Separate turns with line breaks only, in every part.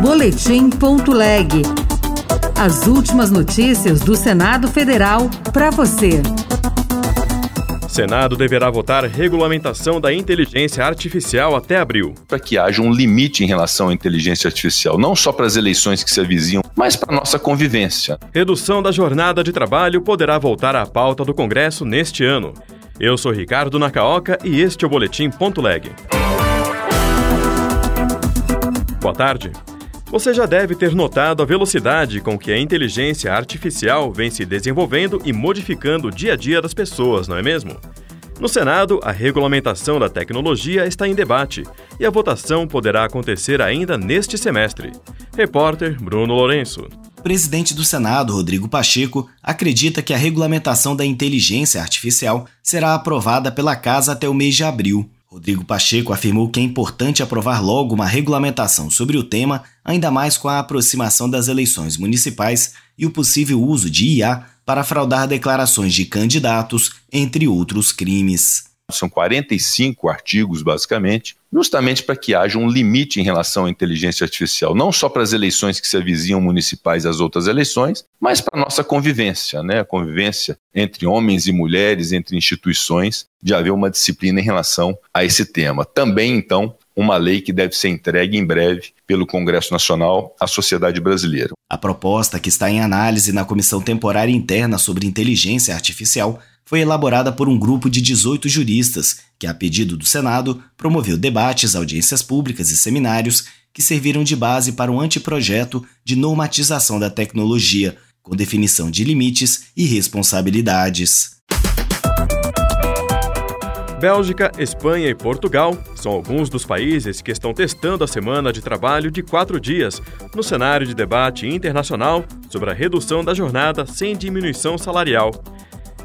Boletim.leg. As últimas notícias do Senado Federal para você.
Senado deverá votar regulamentação da inteligência artificial até abril.
Para que haja um limite em relação à inteligência artificial, não só para as eleições que se avizinham, mas para a nossa convivência.
Redução da jornada de trabalho poderá voltar à pauta do Congresso neste ano. Eu sou Ricardo Nakaoka e este é o Boletim Ponto Leg. Boa tarde. Você já deve ter notado a velocidade com que a inteligência artificial vem se desenvolvendo e modificando o dia a dia das pessoas, não é mesmo? No Senado, a regulamentação da tecnologia está em debate e a votação poderá acontecer ainda neste semestre. Repórter Bruno Lourenço.
Presidente do Senado, Rodrigo Pacheco, acredita que a regulamentação da inteligência artificial será aprovada pela Casa até o mês de abril. Rodrigo Pacheco afirmou que é importante aprovar logo uma regulamentação sobre o tema, ainda mais com a aproximação das eleições municipais e o possível uso de IA para fraudar declarações de candidatos, entre outros crimes.
São 45 artigos, basicamente, justamente para que haja um limite em relação à inteligência artificial, não só para as eleições que se avizinham municipais e as outras eleições, mas para a nossa convivência, né? a convivência entre homens e mulheres, entre instituições, de haver uma disciplina em relação a esse tema. Também, então, uma lei que deve ser entregue em breve pelo Congresso Nacional à sociedade brasileira.
A proposta, que está em análise na Comissão Temporária Interna sobre Inteligência Artificial, foi elaborada por um grupo de 18 juristas, que, a pedido do Senado, promoveu debates, audiências públicas e seminários que serviram de base para um anteprojeto de normatização da tecnologia, com definição de limites e responsabilidades.
Bélgica, Espanha e Portugal são alguns dos países que estão testando a semana de trabalho de quatro dias no cenário de debate internacional sobre a redução da jornada sem diminuição salarial.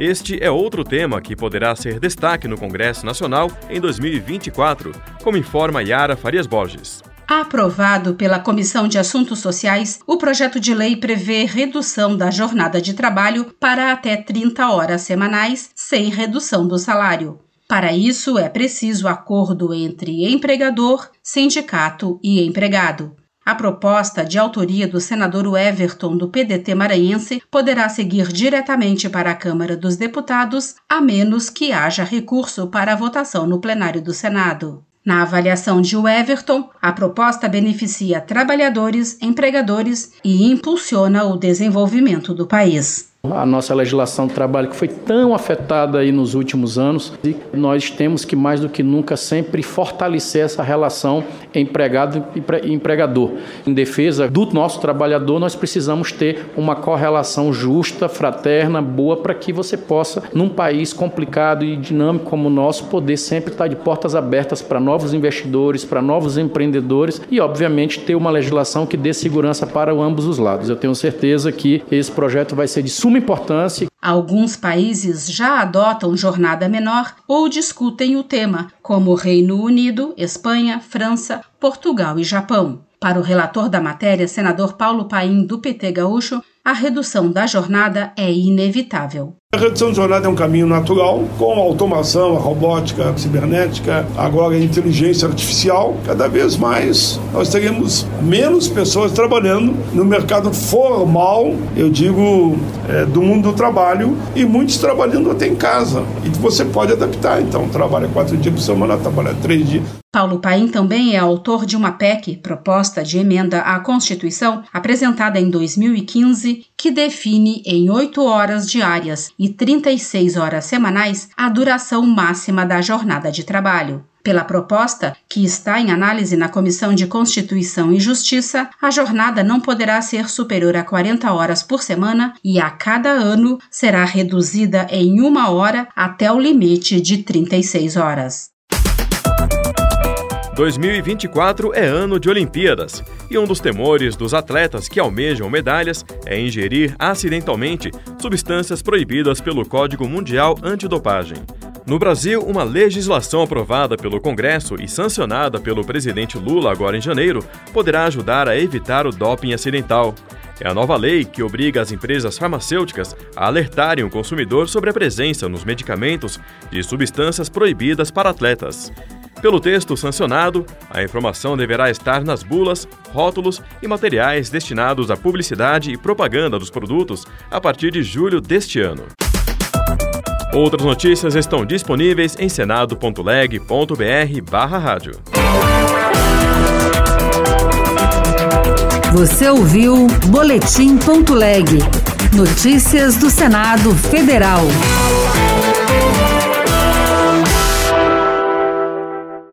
Este é outro tema que poderá ser destaque no Congresso Nacional em 2024, como informa Yara Farias Borges.
Aprovado pela Comissão de Assuntos Sociais, o projeto de lei prevê redução da jornada de trabalho para até 30 horas semanais, sem redução do salário. Para isso, é preciso acordo entre empregador, sindicato e empregado. A proposta, de autoria do senador Everton do PDT maranhense, poderá seguir diretamente para a Câmara dos Deputados, a menos que haja recurso para a votação no plenário do Senado. Na avaliação de Everton, a proposta beneficia trabalhadores, empregadores e impulsiona o desenvolvimento do país.
A nossa legislação do trabalho que foi tão afetada aí nos últimos anos e nós temos que mais do que nunca sempre fortalecer essa relação empregado e empregador. Em defesa do nosso trabalhador, nós precisamos ter uma correlação justa, fraterna, boa para que você possa, num país complicado e dinâmico como o nosso, poder sempre estar de portas abertas para novos investidores, para novos empreendedores e, obviamente, ter uma legislação que dê segurança para ambos os lados. Eu tenho certeza que esse projeto vai ser de suma importância.
Alguns países já adotam jornada menor ou discutem o tema, como Reino Unido, Espanha, França, Portugal e Japão. Para o relator da matéria, senador Paulo Paim, do PT Gaúcho, a redução da jornada é inevitável.
A redução de jornada é um caminho natural, com a automação, a robótica, a cibernética, agora a inteligência artificial. Cada vez mais nós teremos menos pessoas trabalhando no mercado formal, eu digo, é, do mundo do trabalho, e muitos trabalhando até em casa. E você pode adaptar, então, trabalha quatro dias por semana, trabalha três dias.
Paulo Paim também é autor de uma PEC, proposta de emenda à Constituição, apresentada em 2015, que define em oito horas diárias e 36 horas semanais a duração máxima da jornada de trabalho. Pela proposta, que está em análise na Comissão de Constituição e Justiça, a jornada não poderá ser superior a 40 horas por semana e a cada ano será reduzida em uma hora até o limite de 36 horas.
2024 é ano de Olimpíadas e um dos temores dos atletas que almejam medalhas é ingerir acidentalmente substâncias proibidas pelo Código Mundial Antidopagem. No Brasil, uma legislação aprovada pelo Congresso e sancionada pelo presidente Lula agora em janeiro poderá ajudar a evitar o doping acidental. É a nova lei que obriga as empresas farmacêuticas a alertarem o consumidor sobre a presença nos medicamentos de substâncias proibidas para atletas. Pelo texto sancionado, a informação deverá estar nas bulas, rótulos e materiais destinados à publicidade e propaganda dos produtos a partir de julho deste ano. Outras notícias estão disponíveis em senado.leg.br/rádio.
Você ouviu Boletim.leg. Notícias do Senado Federal.